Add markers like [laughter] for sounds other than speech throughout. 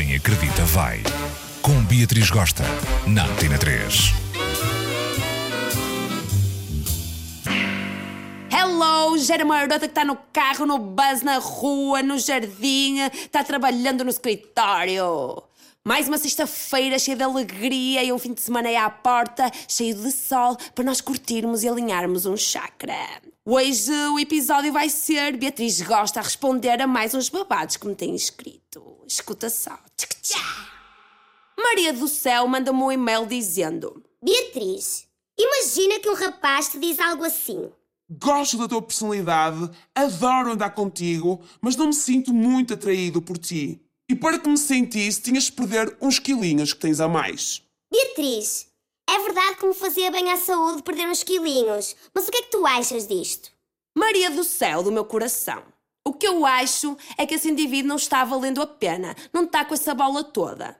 Quem acredita vai. Com Beatriz Gosta, na Antena 3. Hello, gera uma que está no carro, no bus, na rua, no jardim, está trabalhando no escritório. Mais uma sexta-feira cheia de alegria e um fim de semana aí à porta, cheio de sol, para nós curtirmos e alinharmos um chakra. Hoje o episódio vai ser Beatriz gosta a responder a mais uns babados que me têm escrito. Escuta só. Tchic-tchá. Maria do Céu manda-me um e-mail dizendo: Beatriz, imagina que um rapaz te diz algo assim. Gosto da tua personalidade, adoro andar contigo, mas não me sinto muito atraído por ti. E para que me sentisse, tinhas de perder uns quilinhos que tens a mais. Beatriz, é verdade que me fazia bem à saúde perder uns quilinhos, mas o que é que tu achas disto? Maria do céu do meu coração. O que eu acho é que esse indivíduo não está valendo a pena, não está com essa bola toda.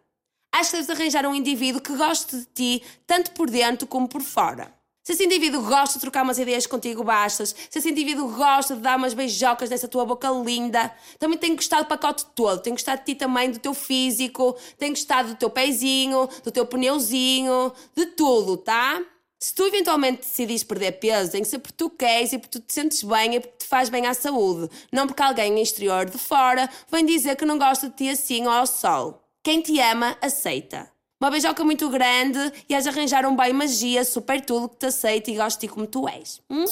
Acho que deves arranjar um indivíduo que goste de ti, tanto por dentro como por fora. Se esse indivíduo gosta de trocar umas ideias contigo, bastas. Se esse indivíduo gosta de dar umas beijocas nessa tua boca linda, também tem gostado do pacote todo. Tem gostado de ti também, do teu físico, tem gostado do teu pezinho, do teu pneuzinho, de tudo, tá? Se tu eventualmente decidires perder peso, tem que ser porque tu queres e porque tu te sentes bem e porque te faz bem à saúde. Não porque alguém exterior de fora vem dizer que não gosta de ti assim ou ao sol. Quem te ama, aceita. Uma beijoca muito grande e has de arranjar um bem magia, super tudo que te aceite e goste de ti como tu és. Hum?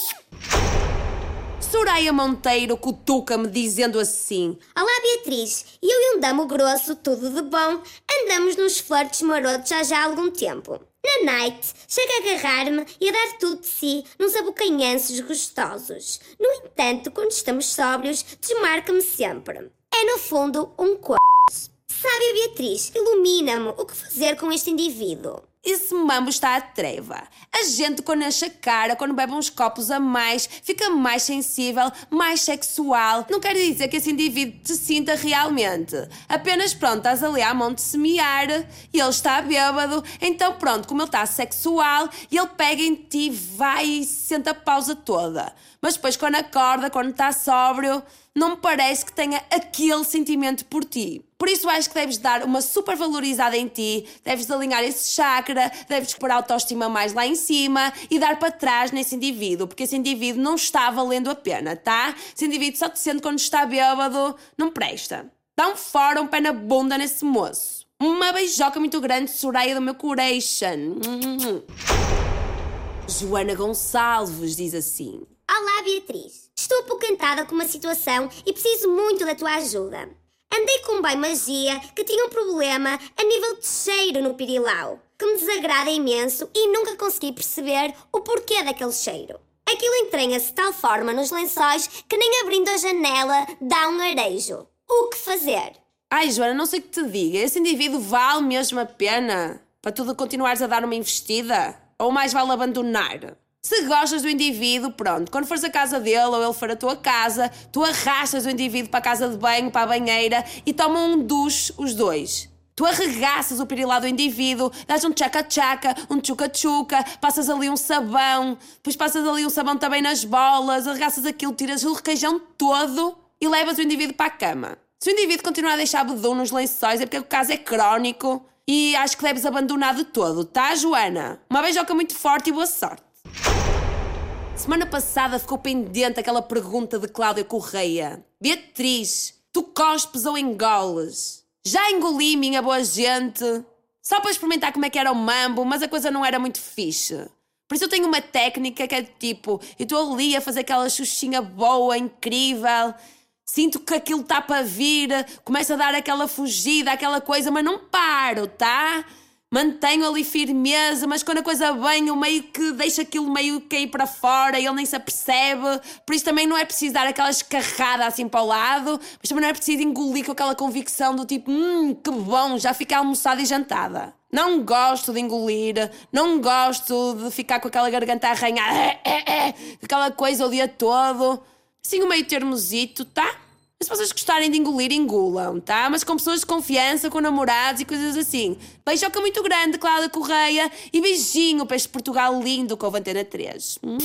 Soraya Monteiro cutuca-me dizendo assim: Olá Beatriz, eu e um damo grosso, tudo de bom, andamos nos flirts marotos já já há algum tempo. Na night, chega a agarrar-me e a dar tudo de si nos abocanhanços gostosos. No entanto, quando estamos sóbrios, desmarca-me sempre. É no fundo um c... Sabe, Beatriz, ilumina-me o que fazer com este indivíduo. Esse mambo está à treva. A gente, quando enche a cara, quando bebe uns copos a mais, fica mais sensível, mais sexual. Não quer dizer que esse indivíduo te sinta realmente. Apenas pronto, estás ali à mão de semear e ele está bêbado. Então pronto, como ele está sexual, ele pega em ti, vai e senta a pausa toda. Mas depois, quando acorda, quando está sóbrio, não me parece que tenha aquele sentimento por ti. Por isso acho que deves dar uma super valorizada em ti, deves alinhar esse chakra, deves pôr a autoestima mais lá em cima e dar para trás nesse indivíduo, porque esse indivíduo não está valendo a pena, tá? Esse indivíduo só te sente quando está bêbado, não presta. Dá um fora, um pé na bunda nesse moço. Uma beijoca muito grande, Soraya do meu coration. Joana Gonçalves diz assim: Olá Beatriz, estou apocantada com uma situação e preciso muito da tua ajuda. Andei com um bem magia que tinha um problema a nível de cheiro no pirilau, que me desagrada imenso e nunca consegui perceber o porquê daquele cheiro. Aquilo entranha-se de tal forma nos lençóis que nem abrindo a janela dá um arejo. O que fazer? Ai, Joana, não sei o que te diga. Esse indivíduo vale mesmo a pena para tu continuares a dar uma investida? Ou mais vale abandonar? Se gostas do indivíduo, pronto, quando fores à casa dele ou ele for à tua casa, tu arrastas o indivíduo para a casa de banho, para a banheira e tomam um duche os dois. Tu arregaças o pirilá do indivíduo, dás um tchaca-tchaca, um tchuca-tchuca, passas ali um sabão, depois passas ali um sabão também nas bolas, arregaças aquilo, tiras o requeijão todo e levas o indivíduo para a cama. Se o indivíduo continuar a deixar bedum nos lençóis é porque o caso é crónico e acho que deves abandonar de todo, tá, Joana? Uma beijoca muito forte e boa sorte. Semana passada ficou pendente aquela pergunta de Cláudia Correia. Beatriz, tu cospes ou engoles? Já engoli, minha boa gente. Só para experimentar como é que era o mambo, mas a coisa não era muito fixe. Por isso eu tenho uma técnica que é tipo, eu estou ali a fazer aquela xuxinha boa, incrível. Sinto que aquilo está para vir, começa a dar aquela fugida, aquela coisa, mas não paro, tá? Mantenho ali firmeza, mas quando a coisa vem, eu meio que deixo aquilo meio cair para fora e ele nem se apercebe. Por isso também não é preciso dar aquela escarrada assim para o lado, mas também não é preciso engolir com aquela convicção do tipo, hum, que bom, já fica almoçada e jantada. Não gosto de engolir, não gosto de ficar com aquela garganta arranhada, [laughs] aquela coisa o dia todo. Assim, o meio termozito, tá? Mas se vocês gostarem de engolir, engulam, tá? Mas com pessoas de confiança, com namorados e coisas assim. Beijoca muito grande, Cláudia Correia. E beijinho para este Portugal lindo com a Antena 3. Hum?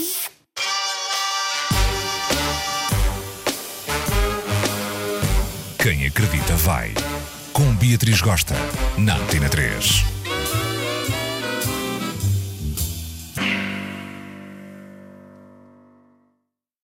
Quem acredita vai. Com Beatriz Gosta, na Antena 3.